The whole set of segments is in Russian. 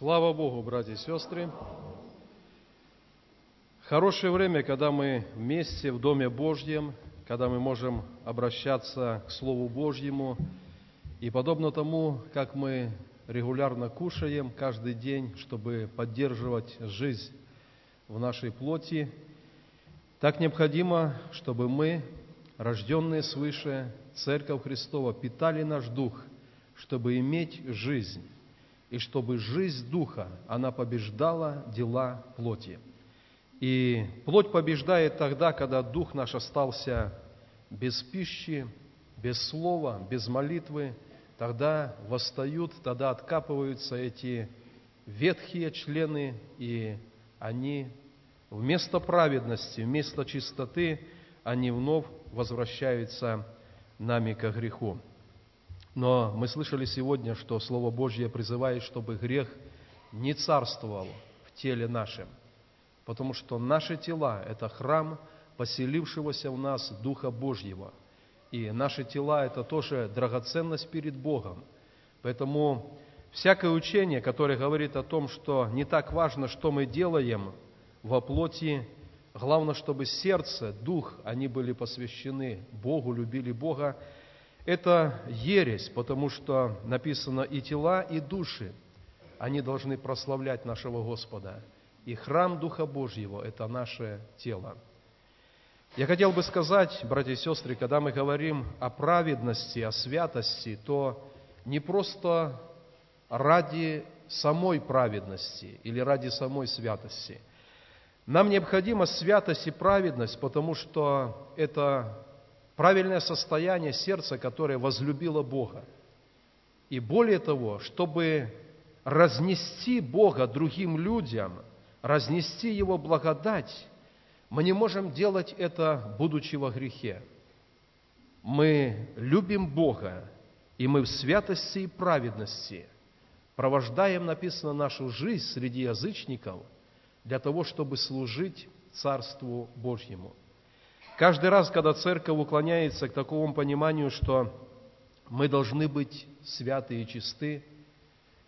Слава Богу, братья и сестры! Хорошее время, когда мы вместе в Доме Божьем, когда мы можем обращаться к Слову Божьему, и подобно тому, как мы регулярно кушаем каждый день, чтобы поддерживать жизнь в нашей плоти, так необходимо, чтобы мы, рожденные свыше, Церковь Христова, питали наш дух, чтобы иметь жизнь, и чтобы жизнь Духа, она побеждала дела плоти. И плоть побеждает тогда, когда Дух наш остался без пищи, без слова, без молитвы, тогда восстают, тогда откапываются эти ветхие члены, и они вместо праведности, вместо чистоты, они вновь возвращаются нами ко греху. Но мы слышали сегодня, что Слово Божье призывает, чтобы грех не царствовал в теле нашем, потому что наши тела – это храм поселившегося в нас Духа Божьего. И наши тела – это тоже драгоценность перед Богом. Поэтому всякое учение, которое говорит о том, что не так важно, что мы делаем во плоти, главное, чтобы сердце, дух, они были посвящены Богу, любили Бога, это ересь, потому что написано и тела, и души, они должны прославлять нашего Господа. И храм Духа Божьего – это наше тело. Я хотел бы сказать, братья и сестры, когда мы говорим о праведности, о святости, то не просто ради самой праведности или ради самой святости. Нам необходима святость и праведность, потому что это правильное состояние сердца, которое возлюбило Бога. И более того, чтобы разнести Бога другим людям, разнести Его благодать, мы не можем делать это, будучи во грехе. Мы любим Бога, и мы в святости и праведности провождаем, написано, нашу жизнь среди язычников для того, чтобы служить Царству Божьему. Каждый раз, когда церковь уклоняется к такому пониманию, что мы должны быть святы и чисты,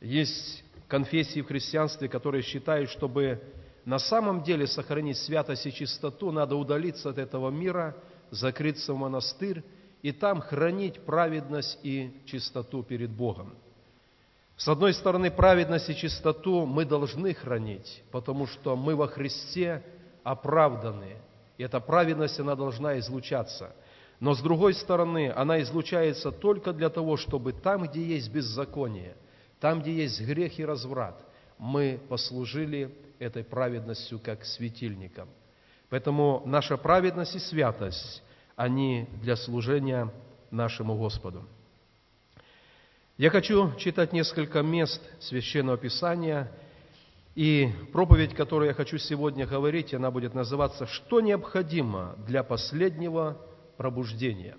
есть конфессии в христианстве, которые считают, чтобы на самом деле сохранить святость и чистоту, надо удалиться от этого мира, закрыться в монастырь и там хранить праведность и чистоту перед Богом. С одной стороны, праведность и чистоту мы должны хранить, потому что мы во Христе оправданы – и эта праведность, она должна излучаться. Но с другой стороны, она излучается только для того, чтобы там, где есть беззаконие, там, где есть грех и разврат, мы послужили этой праведностью как светильником. Поэтому наша праведность и святость, они для служения нашему Господу. Я хочу читать несколько мест Священного Писания – и проповедь, которую я хочу сегодня говорить, она будет называться «Что необходимо для последнего пробуждения?»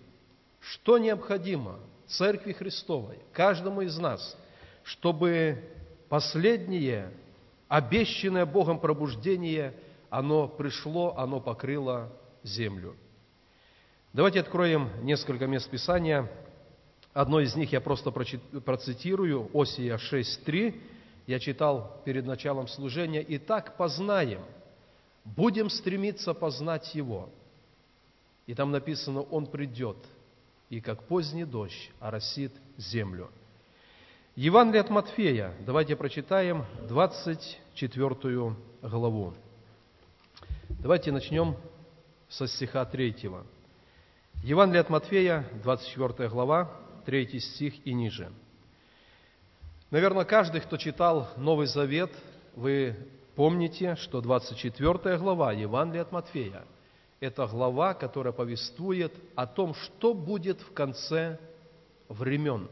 Что необходимо Церкви Христовой, каждому из нас, чтобы последнее, обещанное Богом пробуждение, оно пришло, оно покрыло землю. Давайте откроем несколько мест Писания. Одно из них я просто процитирую, Осия 6.3 я читал перед началом служения, «И так познаем, будем стремиться познать Его». И там написано, Он придет, и как поздний дождь оросит землю. Евангелие от Матфея, давайте прочитаем 24 главу. Давайте начнем со стиха 3. Евангелие от Матфея, 24 глава, 3 стих и ниже – Наверное, каждый, кто читал Новый Завет, вы помните, что 24 глава Евангелия от Матфея – это глава, которая повествует о том, что будет в конце времен.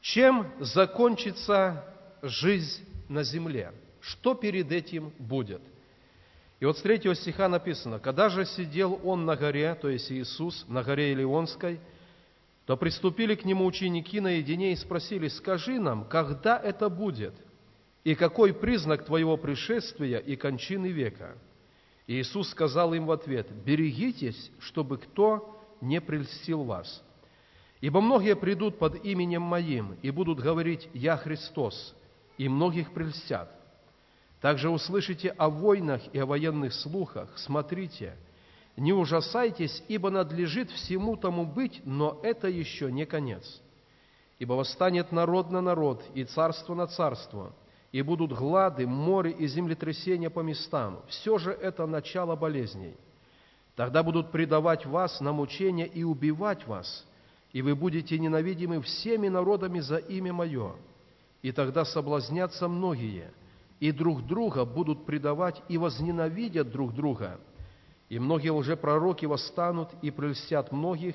Чем закончится жизнь на земле? Что перед этим будет? И вот с третьего стиха написано, «Когда же сидел он на горе, то есть Иисус, на горе Илионской, то приступили к нему ученики наедине и спросили, скажи нам, когда это будет, и какой признак твоего пришествия и кончины века? И Иисус сказал им в ответ, берегитесь, чтобы кто не прельстил вас. Ибо многие придут под именем Моим и будут говорить «Я Христос», и многих прельстят. Также услышите о войнах и о военных слухах. Смотрите, не ужасайтесь, ибо надлежит всему тому быть, но это еще не конец. Ибо восстанет народ на народ и царство на царство, и будут глады, море и землетрясения по местам. Все же это начало болезней. Тогда будут предавать вас на мучения и убивать вас, и вы будете ненавидимы всеми народами за имя Мое. И тогда соблазнятся многие, и друг друга будут предавать и возненавидят друг друга. И многие лжепророки восстанут и прельстят многих,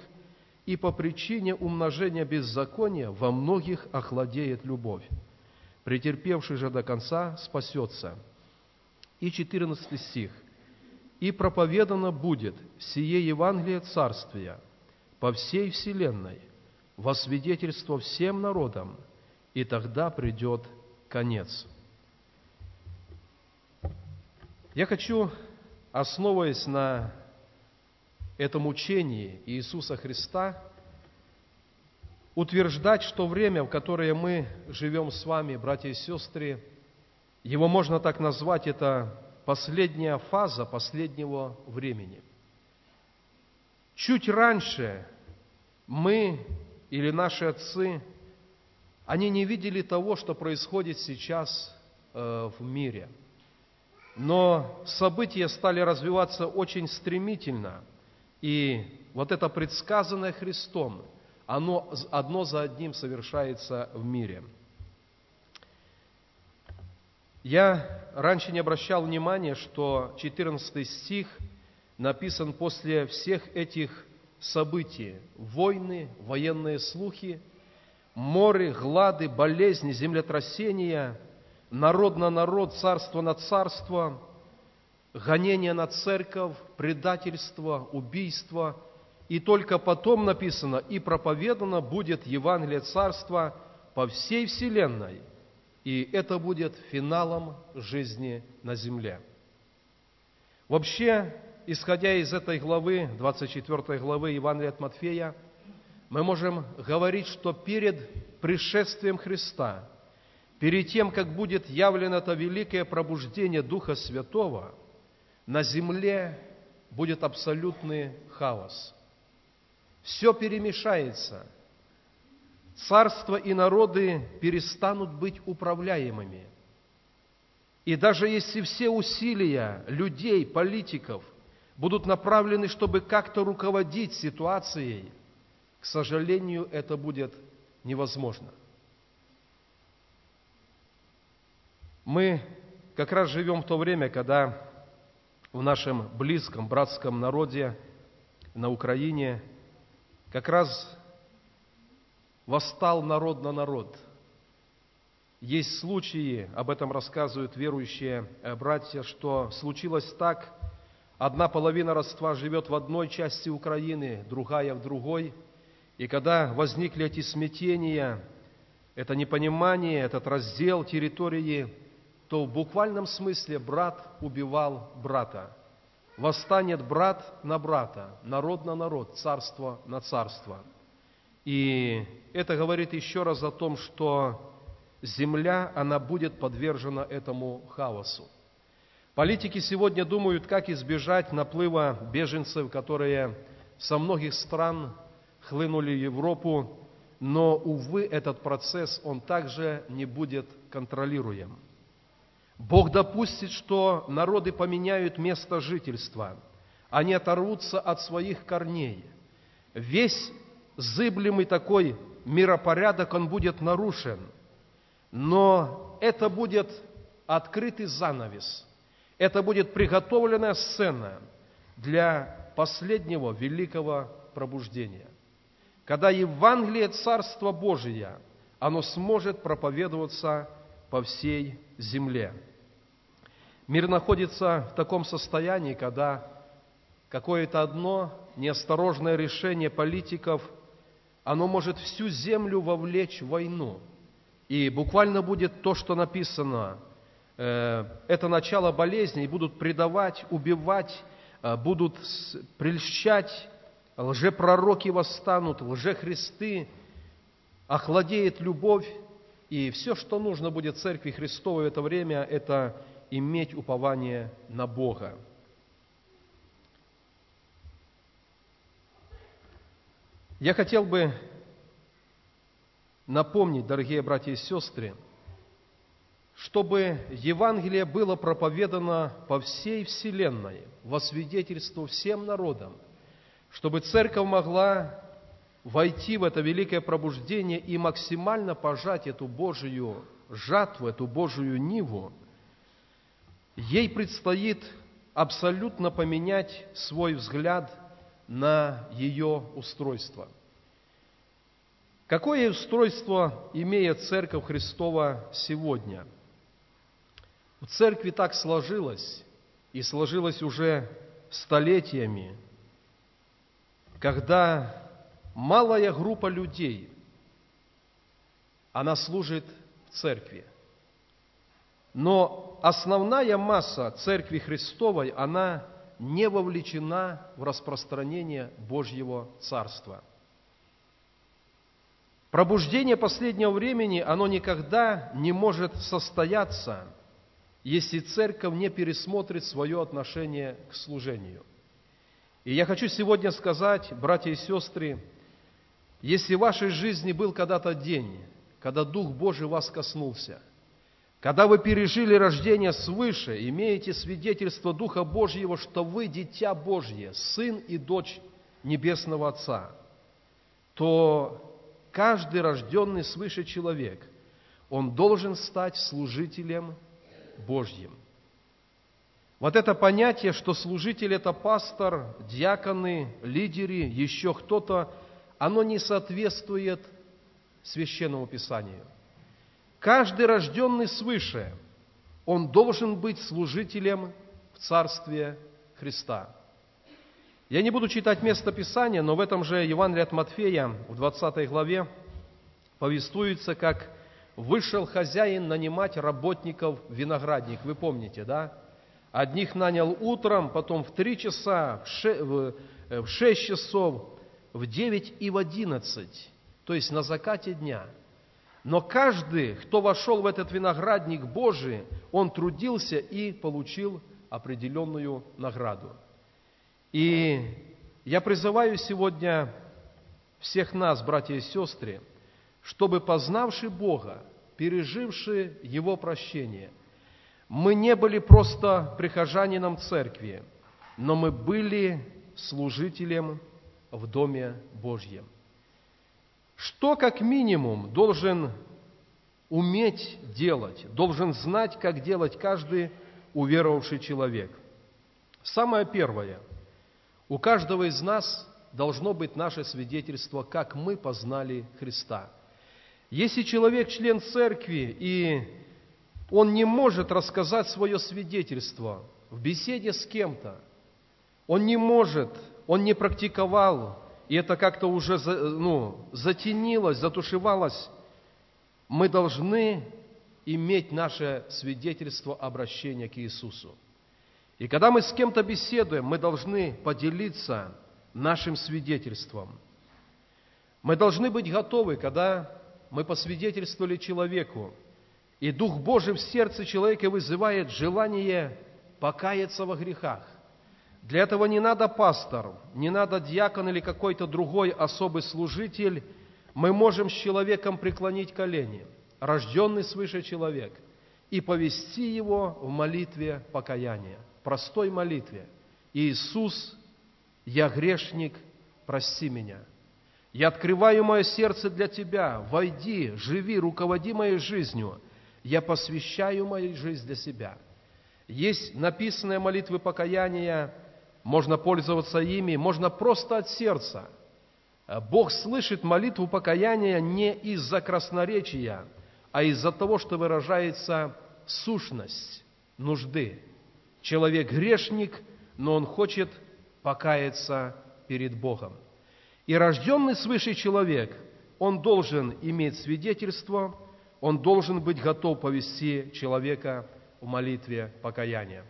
и по причине умножения беззакония во многих охладеет любовь претерпевший же до конца спасется. И 14 стих. «И проповедано будет сие Евангелие Царствия по всей вселенной, во свидетельство всем народам, и тогда придет конец». Я хочу, основываясь на этом учении Иисуса Христа, утверждать, что время, в которое мы живем с вами, братья и сестры, его можно так назвать, это последняя фаза последнего времени. Чуть раньше мы или наши отцы, они не видели того, что происходит сейчас э, в мире. Но события стали развиваться очень стремительно, и вот это предсказанное Христом – оно одно за одним совершается в мире. Я раньше не обращал внимания, что 14 стих написан после всех этих событий. Войны, военные слухи, море, глады, болезни, землетрясения, народ на народ, царство на царство, гонение на церковь, предательство, убийство – и только потом написано, и проповедано будет Евангелие Царства по всей вселенной, и это будет финалом жизни на земле. Вообще, исходя из этой главы, 24 главы Евангелия от Матфея, мы можем говорить, что перед пришествием Христа, перед тем, как будет явлено это великое пробуждение Духа Святого, на земле будет абсолютный хаос – все перемешается. Царства и народы перестанут быть управляемыми. И даже если все усилия людей, политиков будут направлены, чтобы как-то руководить ситуацией, к сожалению, это будет невозможно. Мы как раз живем в то время, когда в нашем близком братском народе на Украине – как раз восстал народ на народ. Есть случаи, об этом рассказывают верующие э, братья, что случилось так, одна половина родства живет в одной части Украины, другая в другой, и когда возникли эти смятения, это непонимание, этот раздел территории, то в буквальном смысле брат убивал брата – восстанет брат на брата, народ на народ, царство на царство. И это говорит еще раз о том, что земля, она будет подвержена этому хаосу. Политики сегодня думают, как избежать наплыва беженцев, которые со многих стран хлынули в Европу, но, увы, этот процесс, он также не будет контролируем. Бог допустит, что народы поменяют место жительства, они оторвутся от своих корней. Весь зыблемый такой миропорядок, он будет нарушен. Но это будет открытый занавес. Это будет приготовленная сцена для последнего великого пробуждения. Когда Евангелие Царства Божия, оно сможет проповедоваться по всей земле. Мир находится в таком состоянии, когда какое-то одно неосторожное решение политиков, оно может всю землю вовлечь в войну. И буквально будет то, что написано, э, это начало болезни, и будут предавать, убивать, э, будут прельщать, лжепророки восстанут, лжехристы, охладеет любовь, И все, что нужно будет Церкви Христовой в это время, это иметь упование на Бога. Я хотел бы напомнить, дорогие братья и сестры, чтобы Евангелие было проповедано по всей Вселенной, во свидетельство всем народам, чтобы Церковь могла войти в это великое пробуждение и максимально пожать эту Божию жатву, эту Божию ниву, ей предстоит абсолютно поменять свой взгляд на ее устройство. Какое устройство имеет Церковь Христова сегодня? В Церкви так сложилось, и сложилось уже столетиями, когда малая группа людей, она служит в Церкви. Но основная масса Церкви Христовой, она не вовлечена в распространение Божьего Царства. Пробуждение последнего времени, оно никогда не может состояться, если церковь не пересмотрит свое отношение к служению. И я хочу сегодня сказать, братья и сестры, если в вашей жизни был когда-то день, когда Дух Божий вас коснулся – когда вы пережили рождение свыше, имеете свидетельство Духа Божьего, что вы дитя Божье, сын и дочь Небесного Отца, то каждый рожденный свыше человек, он должен стать служителем Божьим. Вот это понятие, что служитель – это пастор, диаконы, лидеры, еще кто-то, оно не соответствует Священному Писанию. Каждый рожденный свыше, он должен быть служителем в Царстве Христа. Я не буду читать место Писания, но в этом же Евангелии от Матфея, в 20 главе, повествуется, как вышел хозяин нанимать работников виноградник. Вы помните, да? Одних нанял утром, потом в три часа, в шесть часов, в девять и в одиннадцать, то есть на закате дня – но каждый, кто вошел в этот виноградник Божий, он трудился и получил определенную награду. И я призываю сегодня всех нас, братья и сестры, чтобы, познавши Бога, переживши Его прощение, мы не были просто прихожанином церкви, но мы были служителем в Доме Божьем. Что как минимум должен уметь делать, должен знать, как делать каждый уверовавший человек? Самое первое. У каждого из нас должно быть наше свидетельство, как мы познали Христа. Если человек член церкви, и он не может рассказать свое свидетельство в беседе с кем-то, он не может, он не практиковал и это как-то уже ну, затенилось, затушевалось, мы должны иметь наше свидетельство обращения к Иисусу. И когда мы с кем-то беседуем, мы должны поделиться нашим свидетельством. Мы должны быть готовы, когда мы посвидетельствовали человеку, и Дух Божий в сердце человека вызывает желание покаяться во грехах. Для этого не надо пастор, не надо диакон или какой-то другой особый служитель. Мы можем с человеком преклонить колени, рожденный свыше человек, и повести его в молитве покаяния, простой молитве. Иисус, я грешник, прости меня. Я открываю мое сердце для Тебя. Войди, живи, руководи моей жизнью. Я посвящаю мою жизнь для себя. Есть написанные молитвы покаяния можно пользоваться ими, можно просто от сердца. Бог слышит молитву покаяния не из-за красноречия, а из-за того, что выражается сущность нужды. Человек грешник, но он хочет покаяться перед Богом. И рожденный свыше человек, он должен иметь свидетельство, он должен быть готов повести человека в молитве покаяния.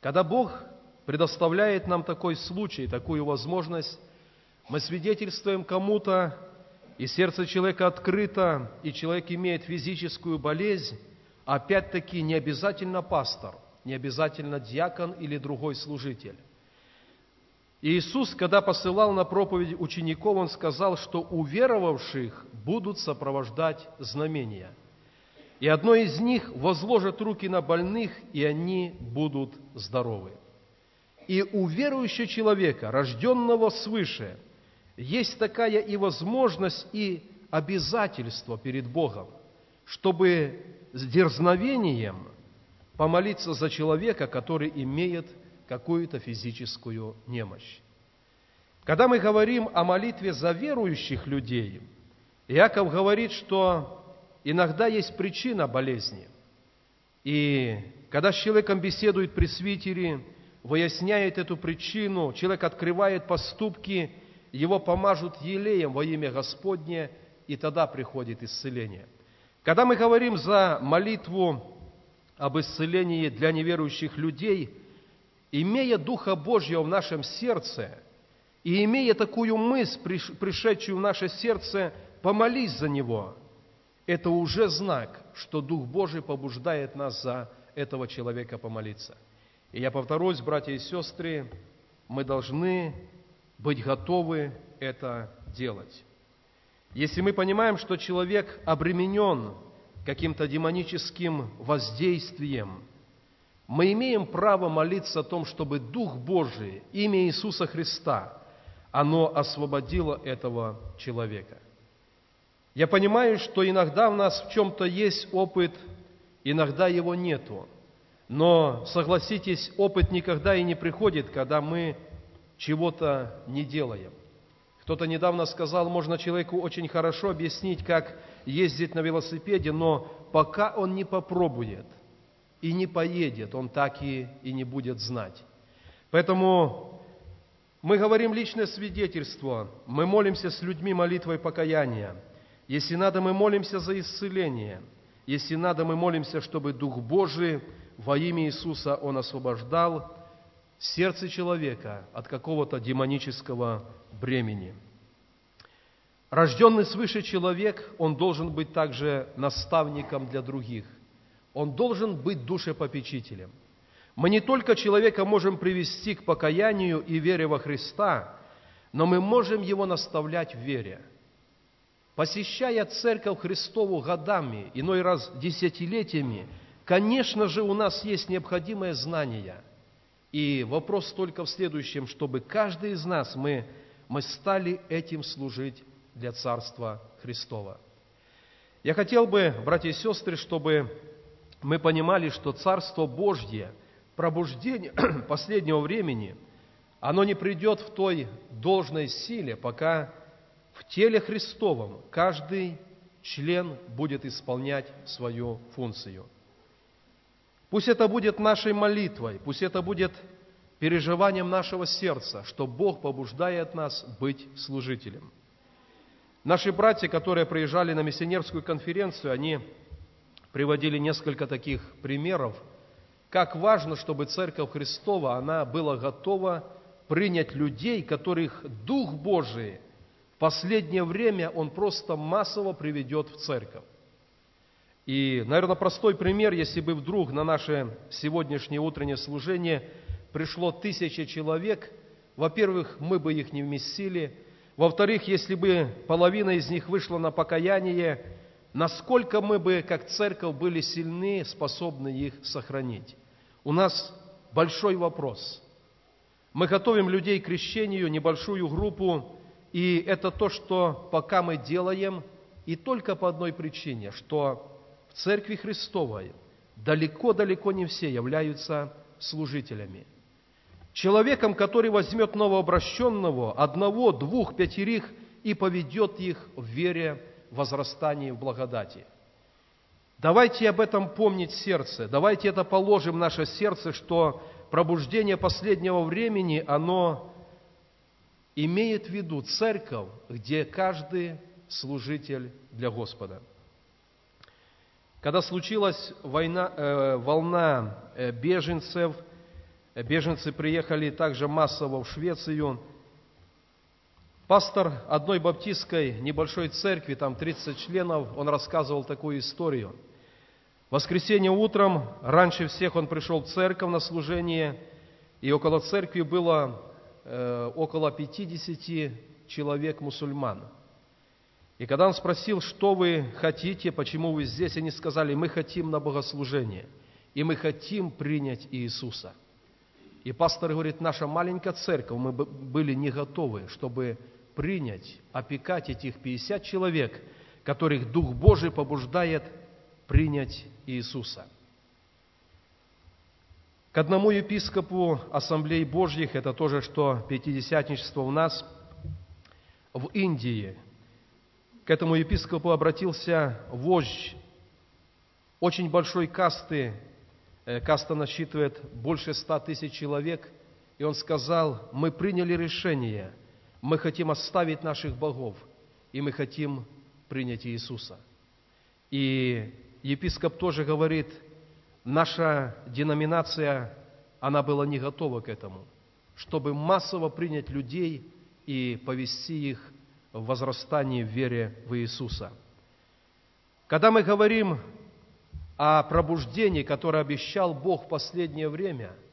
Когда Бог предоставляет нам такой случай, такую возможность, мы свидетельствуем кому-то, и сердце человека открыто, и человек имеет физическую болезнь, опять-таки не обязательно пастор, не обязательно диакон или другой служитель. Иисус, когда посылал на проповедь учеников, Он сказал, что уверовавших будут сопровождать знамения. И одно из них возложит руки на больных, и они будут здоровы. И у верующего человека, рожденного свыше, есть такая и возможность, и обязательство перед Богом, чтобы с дерзновением помолиться за человека, который имеет какую-то физическую немощь. Когда мы говорим о молитве за верующих людей, Иаков говорит, что иногда есть причина болезни. И когда с человеком беседует пресвитери, выясняет эту причину, человек открывает поступки, его помажут елеем во имя Господне, и тогда приходит исцеление. Когда мы говорим за молитву об исцелении для неверующих людей – имея Духа Божьего в нашем сердце и имея такую мысль, пришедшую в наше сердце, помолись за него, это уже знак, что Дух Божий побуждает нас за этого человека помолиться. И я повторюсь, братья и сестры, мы должны быть готовы это делать. Если мы понимаем, что человек обременен каким-то демоническим воздействием – мы имеем право молиться о том, чтобы Дух Божий, имя Иисуса Христа, оно освободило этого человека. Я понимаю, что иногда у нас в чем-то есть опыт, иногда его нету. Но, согласитесь, опыт никогда и не приходит, когда мы чего-то не делаем. Кто-то недавно сказал, можно человеку очень хорошо объяснить, как ездить на велосипеде, но пока он не попробует – и не поедет, он так и, и не будет знать. Поэтому мы говорим личное свидетельство, мы молимся с людьми молитвой покаяния. Если надо, мы молимся за исцеление. Если надо, мы молимся, чтобы Дух Божий во имя Иисуса Он освобождал сердце человека от какого-то демонического бремени. Рожденный свыше человек, он должен быть также наставником для других – он должен быть душепопечителем. Мы не только человека можем привести к покаянию и вере во Христа, но мы можем его наставлять в вере. Посещая церковь Христову годами, иной раз десятилетиями, конечно же, у нас есть необходимое знание. И вопрос только в следующем, чтобы каждый из нас, мы, мы стали этим служить для Царства Христова. Я хотел бы, братья и сестры, чтобы мы понимали, что Царство Божье, пробуждение последнего времени, оно не придет в той должной силе, пока в теле Христовом каждый член будет исполнять свою функцию. Пусть это будет нашей молитвой, пусть это будет переживанием нашего сердца, что Бог побуждает нас быть служителем. Наши братья, которые приезжали на миссионерскую конференцию, они приводили несколько таких примеров, как важно, чтобы Церковь Христова, она была готова принять людей, которых Дух Божий в последнее время Он просто массово приведет в Церковь. И, наверное, простой пример, если бы вдруг на наше сегодняшнее утреннее служение пришло тысяча человек, во-первых, мы бы их не вместили, во-вторых, если бы половина из них вышла на покаяние, насколько мы бы, как церковь, были сильны, способны их сохранить. У нас большой вопрос. Мы готовим людей к крещению, небольшую группу, и это то, что пока мы делаем, и только по одной причине, что Церкви Христовой далеко-далеко не все являются служителями. Человеком, который возьмет новообращенного, одного, двух, пятерых, и поведет их в вере возрастании в благодати. Давайте об этом помнить сердце, давайте это положим в наше сердце, что пробуждение последнего времени, оно имеет в виду церковь, где каждый служитель для Господа. Когда случилась война, э, волна э, беженцев, э, беженцы приехали также массово в Швецию – Пастор одной баптистской небольшой церкви, там 30 членов, он рассказывал такую историю. В воскресенье утром, раньше всех он пришел в церковь на служение, и около церкви было э, около 50 человек мусульман. И когда он спросил, что вы хотите, почему вы здесь, они сказали, мы хотим на богослужение, и мы хотим принять Иисуса. И пастор говорит, наша маленькая церковь, мы были не готовы, чтобы принять, опекать этих 50 человек, которых Дух Божий побуждает принять Иисуса. К одному епископу Ассамблеи Божьих, это тоже, что пятидесятничество у нас, в Индии, к этому епископу обратился вождь очень большой касты, э, каста насчитывает больше ста тысяч человек, и он сказал, мы приняли решение – мы хотим оставить наших богов, и мы хотим принять Иисуса. И епископ тоже говорит, наша деноминация, она была не готова к этому, чтобы массово принять людей и повести их в возрастании в вере в Иисуса. Когда мы говорим о пробуждении, которое обещал Бог в последнее время –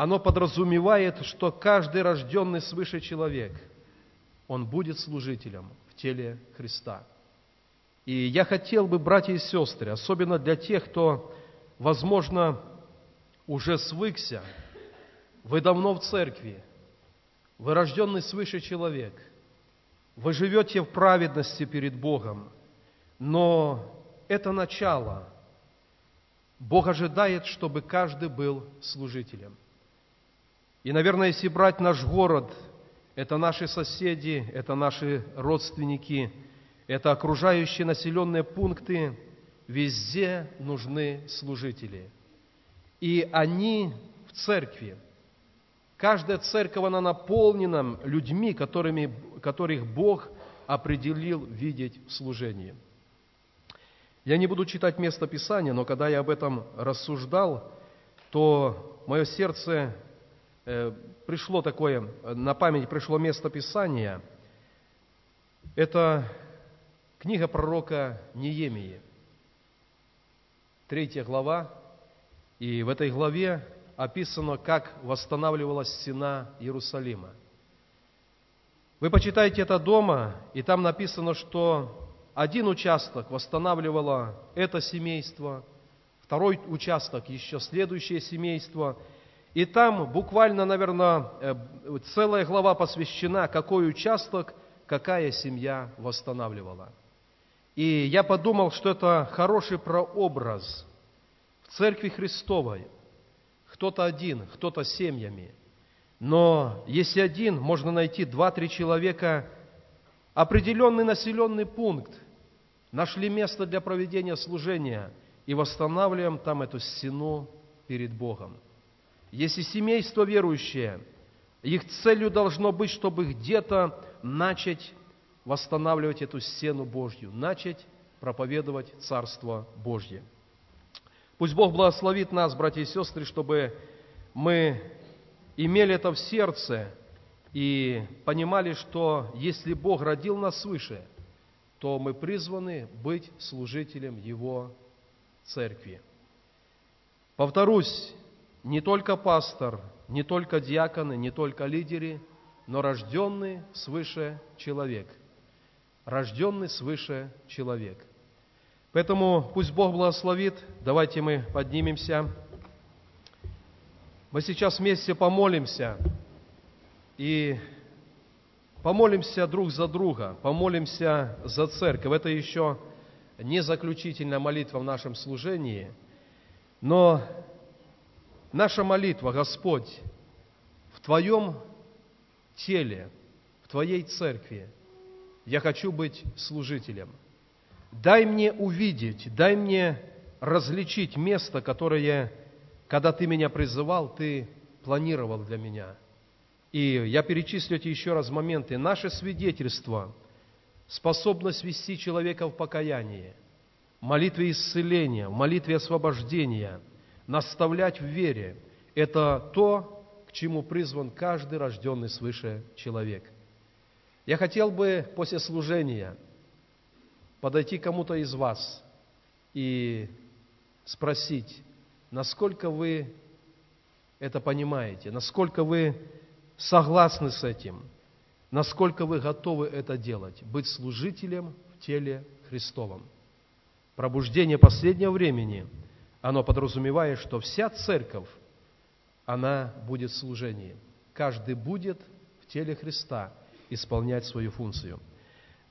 оно подразумевает, что каждый рожденный свыше человек, он будет служителем в теле Христа. И я хотел бы, братья и сестры, особенно для тех, кто, возможно, уже свыкся, вы давно в церкви, вы рожденный свыше человек, вы живете в праведности перед Богом, но это начало. Бог ожидает, чтобы каждый был служителем – и, наверное, если брать наш город, это наши соседи, это наши родственники, это окружающие населенные пункты, везде нужны служители. И они в церкви. Каждая церковь, она наполнена людьми, которыми, которых Бог определил видеть в служении. Я не буду читать место Писания, но когда я об этом рассуждал, то мое сердце Э, пришло такое, на память пришло место Писания. Это книга пророка Неемии, третья глава, и в этой главе описано, как восстанавливалась стена Иерусалима. Вы почитаете это дома, и там написано, что один участок восстанавливало это семейство, второй участок еще следующее семейство – и там буквально, наверное, э, целая глава посвящена, какой участок, какая семья восстанавливала. И я подумал, что это хороший прообраз в Церкви Христовой. Кто-то один, кто-то семьями. Но если один, можно найти два-три человека, определенный населенный пункт, нашли место для проведения служения и восстанавливаем там эту стену перед Богом. Если семейство верующее, их целью должно быть, чтобы где-то начать восстанавливать эту стену Божью, начать проповедовать Царство Божье. Пусть Бог благословит нас, братья и сестры, чтобы мы имели это в сердце и понимали, что если Бог родил нас свыше, то мы призваны быть служителем Его церкви. Повторюсь, не только пастор, не только диаконы, не только лидеры, но рожденный свыше человек. Рожденный свыше человек. Поэтому пусть Бог благословит. Давайте мы поднимемся. Мы сейчас вместе помолимся и помолимся друг за друга, помолимся за церковь. Это еще не заключительная молитва в нашем служении, но Наша молитва, Господь, в Твоем теле, в Твоей церкви, я хочу быть служителем. Дай мне увидеть, дай мне различить место, которое, когда Ты меня призывал, Ты планировал для меня. И я перечислю эти еще раз моменты. Наше свидетельство, способность вести человека в покаяние, молитве исцеления, молитве освобождения – наставлять в вере – это то, к чему призван каждый рожденный свыше человек. Я хотел бы после служения подойти кому-то из вас и спросить, насколько вы это понимаете, насколько вы согласны с этим, насколько вы готовы это делать, быть служителем в теле Христовом. Пробуждение последнего времени, оно подразумевает, что вся церковь, она будет в служении. Каждый будет в теле Христа исполнять свою функцию.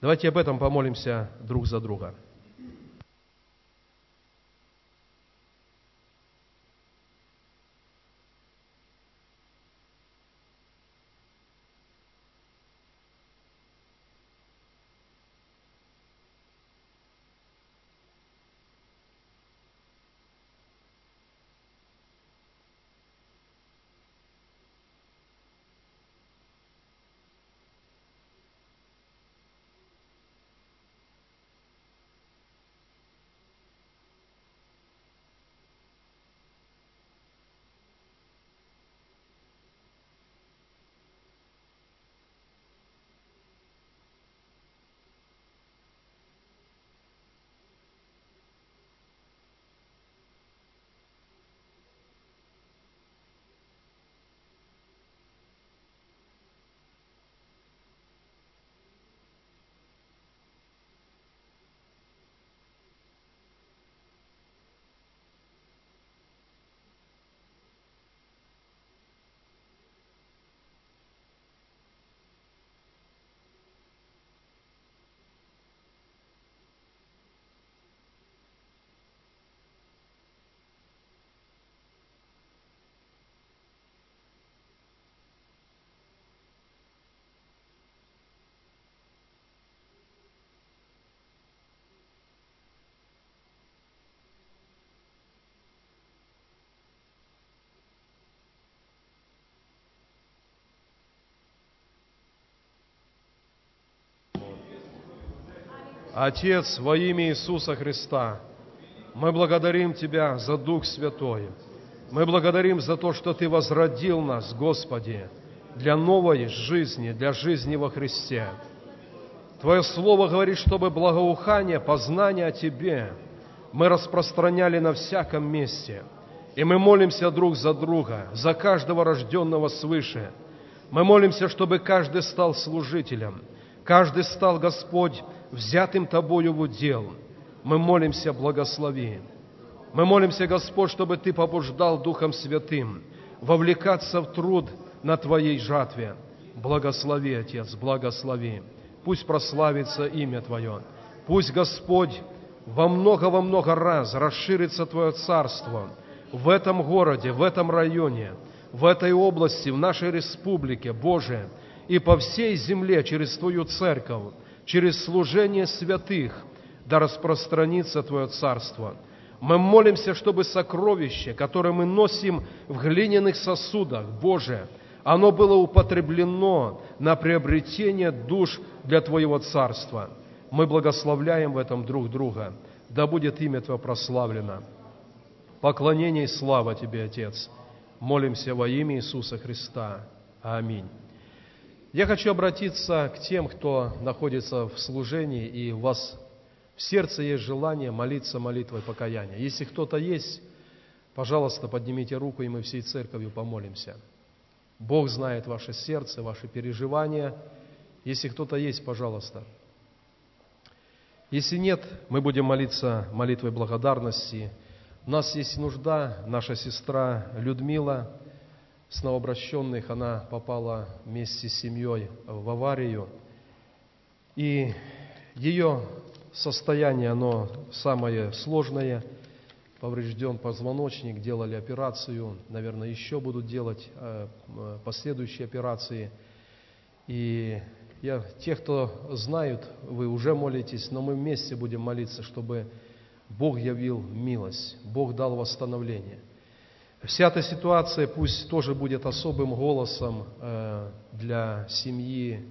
Давайте об этом помолимся друг за друга. Отец, во имя Иисуса Христа, мы благодарим Тебя за Дух Святой. Мы благодарим за то, что Ты возродил нас, Господи, для новой жизни, для жизни во Христе. Твое Слово говорит, чтобы благоухание, познание о Тебе мы распространяли на всяком месте. И мы молимся друг за друга, за каждого рожденного свыше. Мы молимся, чтобы каждый стал служителем, каждый стал, Господь, взятым Тобою в удел. Мы молимся, благослови. Мы молимся, Господь, чтобы Ты побуждал Духом Святым вовлекаться в труд на Твоей жатве. Благослови, Отец, благослови. Пусть прославится имя Твое. Пусть, Господь, во много-во много раз расширится Твое Царство в этом городе, в этом районе, в этой области, в нашей республике, Боже, и по всей земле через Твою церковь, через служение святых, да распространится Твое Царство. Мы молимся, чтобы сокровище, которое мы носим в глиняных сосудах, Боже, оно было употреблено на приобретение душ для Твоего Царства. Мы благословляем в этом друг друга. Да будет имя Твое прославлено. Поклонение и слава Тебе, Отец. Молимся во имя Иисуса Христа. Аминь. Я хочу обратиться к тем, кто находится в служении, и у вас в сердце есть желание молиться молитвой покаяния. Если кто-то есть, пожалуйста, поднимите руку, и мы всей церковью помолимся. Бог знает ваше сердце, ваши переживания. Если кто-то есть, пожалуйста. Если нет, мы будем молиться молитвой благодарности. У нас есть нужда, наша сестра Людмила – с новообращенных она попала вместе с семьей в аварию. И ее состояние, оно самое сложное. Поврежден позвоночник, делали операцию, наверное, еще будут делать э, последующие операции. И я, те, кто знают, вы уже молитесь, но мы вместе будем молиться, чтобы Бог явил милость, Бог дал восстановление. Вся эта ситуация пусть тоже будет особым голосом э, для семьи,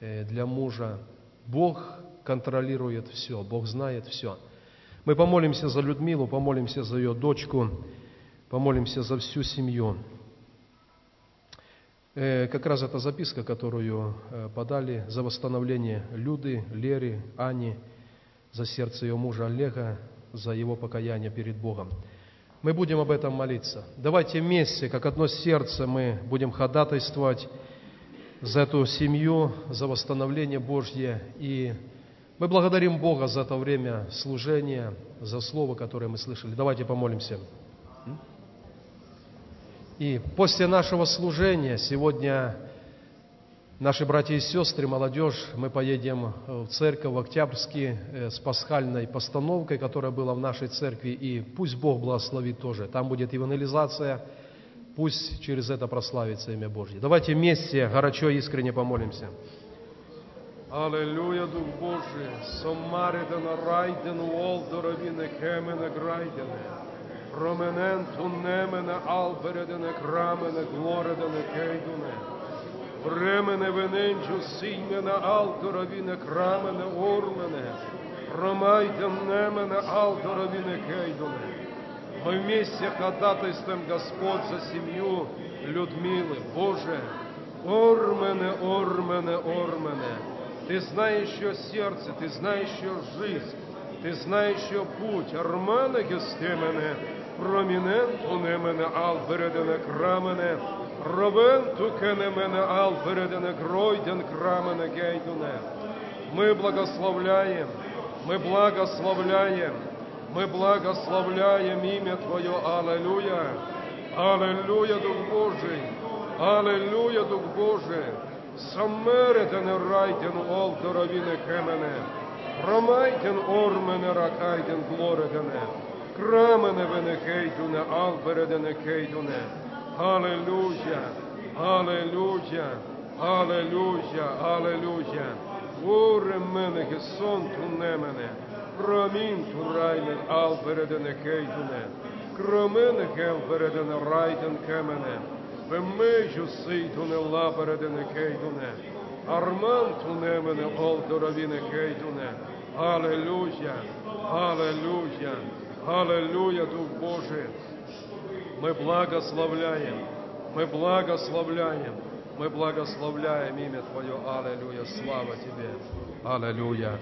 э, для мужа. Бог контролирует все, Бог знает все. Мы помолимся за Людмилу, помолимся за ее дочку, помолимся за всю семью. Э, как раз эта записка, которую подали за восстановление Люды, Леры, Ани, за сердце ее мужа Олега, за его покаяние перед Богом. Мы будем об этом молиться. Давайте вместе, как одно сердце, мы будем ходатайствовать за эту семью, за восстановление Божье. И мы благодарим Бога за это время служения, за слово, которое мы слышали. Давайте помолимся. И после нашего служения сегодня наши братья и сестры, молодежь, мы поедем в церковь в Октябрьский э, с пасхальной постановкой, которая была в нашей церкви, и пусть Бог благословит тоже. Там будет евангелизация, пусть через это прославится имя Божье. Давайте вместе горячо и искренне помолимся. Аллилуйя, Дух Божий, сомариден райден уолдоровине кемене грайдене. Prominent nemene alberedene kramene gloredene keidune. Времене вененчу симене алторовине крамene ормene. Промайден немене алторовине кейдуне. Мы вместе ходатайствуем, Господь, за семью Людмилы. Боже, Ормене, Ормене, Ормене. Ты знаешь ее сердце, ты знаешь ее жизнь, ты знаешь ее путь. Армана Гестемене, prominent мене ал бередене крамене, ровенту мене ал бередене гройден крамене гейдуне. Мы благословляем, мы благословляем, мы благословляем имя Твое, Аллилуйя, Аллилуйя, Дух Божий, Аллилуйя, Дух Божий, Самеретен райден олторовине кемене, Ромайден ормене ракайден глоредене, Аллилуйя, Аллилуйя, Аллилуйя, Аллилуйя. Горе мене, Хесон туне мене, промінь турайне, ал передене кейтуне, кромене кем передене райтен кемене, вемежу сий туне ла передене кейтуне, арман туне мене, ол доровіне кейтуне. Аллилуйя, Аллилуйя, Аллилуйя, Дух Божий, Мы благословляем, мы благословляем, мы благословляем имя Твое. Аллилуйя, слава Тебе. Аллилуйя.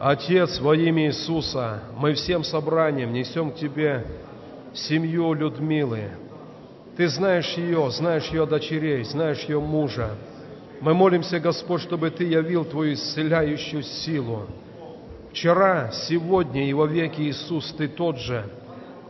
Отец, во имя Иисуса, мы всем собранием несем к Тебе семью Людмилы. Ты знаешь ее, знаешь ее дочерей, знаешь ее мужа. Мы молимся, Господь, чтобы Ты явил Твою исцеляющую силу, Вчера, сегодня и во веки Иисус, Ты тот же.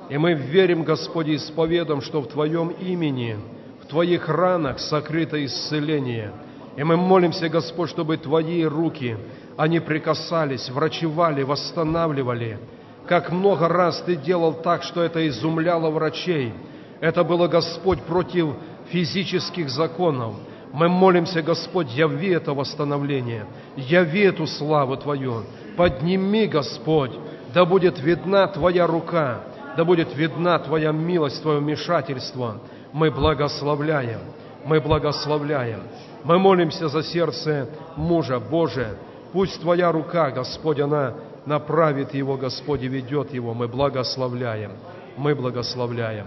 И мы верим, Господи, исповедом, что в Твоем имени, в Твоих ранах сокрыто исцеление. И мы молимся, Господь, чтобы Твои руки, они прикасались, врачевали, восстанавливали. Как много раз Ты делал так, что это изумляло врачей. Это было, Господь, против физических законов. Мы молимся, Господь, яви это восстановление, яви эту славу Твою, подними, Господь, да будет видна Твоя рука, да будет видна Твоя милость, Твое вмешательство. Мы благословляем, мы благословляем. Мы молимся за сердце мужа Божия. Пусть Твоя рука, Господь, она направит его, Господь, и ведет его. Мы благословляем, мы благословляем.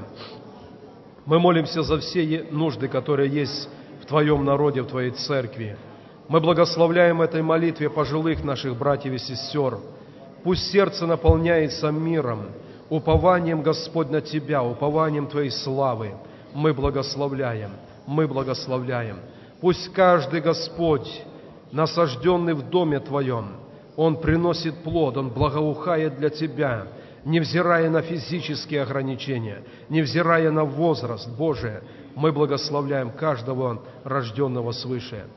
Мы молимся за все нужды, которые есть в Твоем народе, в Твоей церкви. Мы благословляем этой молитве пожилых наших братьев и сестер. Пусть сердце наполняется миром, упованием, Господь, на Тебя, упованием Твоей славы. Мы благословляем, мы благословляем. Пусть каждый Господь, насажденный в доме Твоем, он приносит плод, он благоухает для Тебя, невзирая на физические ограничения, невзирая на возраст, Божие, мы благословляем каждого рожденного свыше.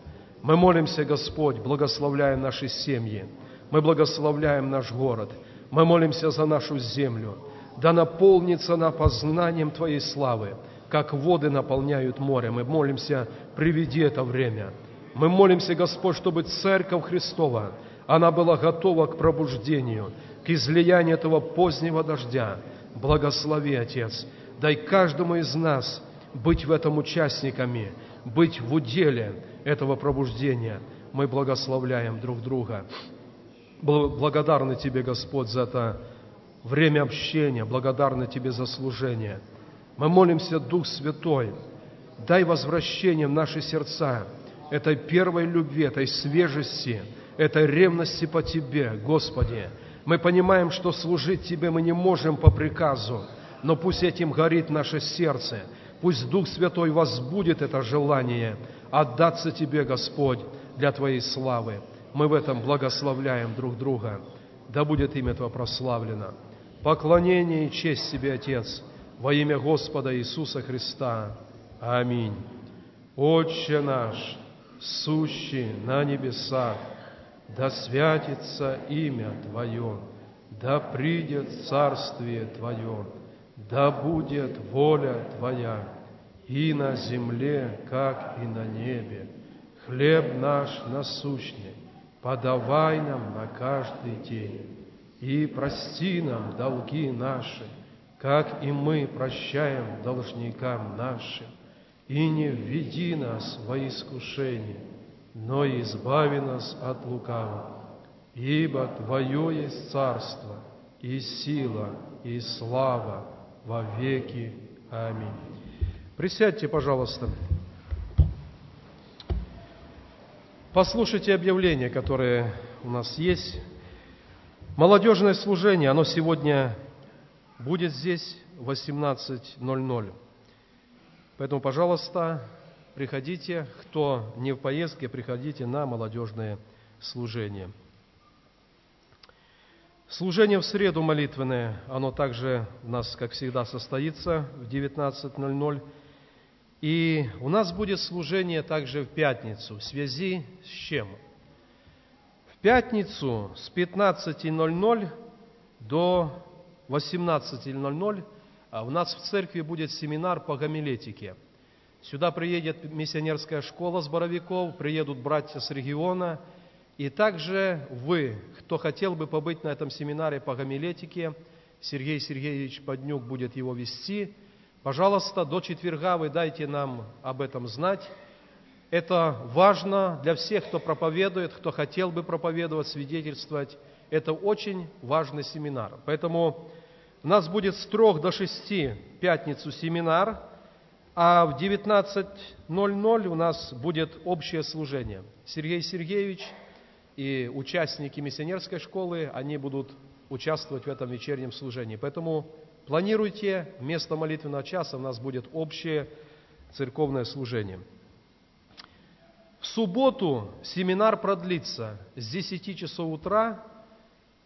Мы молимся, Господь, благословляем наши семьи. Мы благословляем наш город. Мы молимся за нашу землю. Да наполнится она познанием Твоей славы, как воды наполняют море. Мы молимся, приведи это время. Мы молимся, Господь, чтобы Церковь Христова, она была готова к пробуждению, к излиянию этого позднего дождя. Благослови, Отец. Дай каждому из нас – быть в этом участниками, быть в уделе этого пробуждения. Мы благословляем друг друга. Благодарны Тебе, Господь, за это время общения, благодарны Тебе за служение. Мы молимся, Дух Святой, дай возвращение в наши сердца этой первой любви, этой свежести, этой ревности по Тебе, Господи. Мы понимаем, что служить Тебе мы не можем по приказу, но пусть этим горит наше сердце, пусть Дух Святой возбудит это желание отдаться Тебе, Господь, для Твоей славы. Мы в этом благословляем друг друга. Да будет имя Твое прославлено. Поклонение и честь Тебе, Отец, во имя Господа Иисуса Христа. Аминь. Отче наш, сущий на небесах, да святится имя Твое, да придет царствие Твое, да будет воля Твоя и на земле, как и на небе. Хлеб наш насущный, подавай нам на каждый день, и прости нам долги наши, как и мы прощаем должникам нашим, и не введи нас во искушение, но избави нас от лукавого. Ибо Твое есть царство, и сила, и слава во веки. Аминь. Присядьте, пожалуйста. Послушайте объявление, которое у нас есть. Молодежное служение, оно сегодня будет здесь в 18.00. Поэтому, пожалуйста, приходите, кто не в поездке, приходите на молодежное служение. Служение в среду молитвенное, оно также у нас, как всегда, состоится в 19.00. И у нас будет служение также в пятницу. В связи с чем? Пятницу с 15.00 до 18.00 а у нас в церкви будет семинар по гомилетике. Сюда приедет миссионерская школа с Боровиков, приедут братья с региона. И также вы, кто хотел бы побыть на этом семинаре по гомилетике, Сергей Сергеевич Поднюк будет его вести – Пожалуйста, до четверга вы дайте нам об этом знать. Это важно для всех, кто проповедует, кто хотел бы проповедовать, свидетельствовать. Это очень важный семинар. Поэтому у нас будет с трех до шести пятницу семинар, а в 19.00 у нас будет общее служение. Сергей Сергеевич и участники миссионерской школы, они будут участвовать в этом вечернем служении. Поэтому Планируйте, вместо молитвенного часа у нас будет общее церковное служение. В субботу семинар продлится с 10 часов утра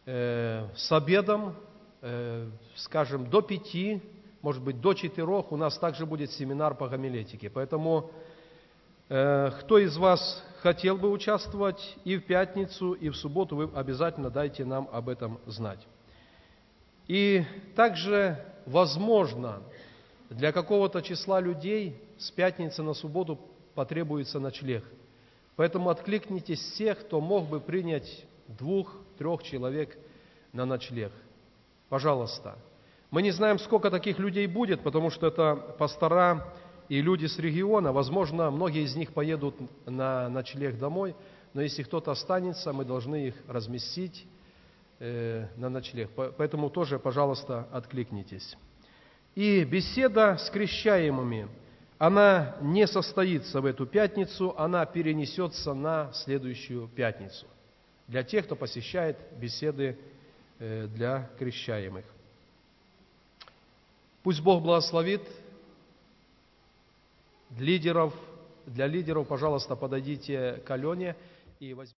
э, с обедом, э, скажем, до 5, может быть, до 4 у нас также будет семинар по гомилетике. Поэтому э, кто из вас хотел бы участвовать и в пятницу, и в субботу, вы обязательно дайте нам об этом знать. И также, возможно, для какого-то числа людей с пятницы на субботу потребуется ночлег. Поэтому откликнитесь всех, кто мог бы принять двух-трех человек на ночлег. Пожалуйста. Мы не знаем, сколько таких людей будет, потому что это пастора и люди с региона. Возможно, многие из них поедут на ночлег домой, но если кто-то останется, мы должны их разместить Э, на ночлег. Поэтому тоже, пожалуйста, откликнитесь. И беседа с крещаемыми, она не состоится в эту пятницу, она перенесется на следующую пятницу. Для тех, кто посещает беседы э, для крещаемых. Пусть Бог благословит лидеров. Для лидеров, пожалуйста, подойдите к Алене и возьмите.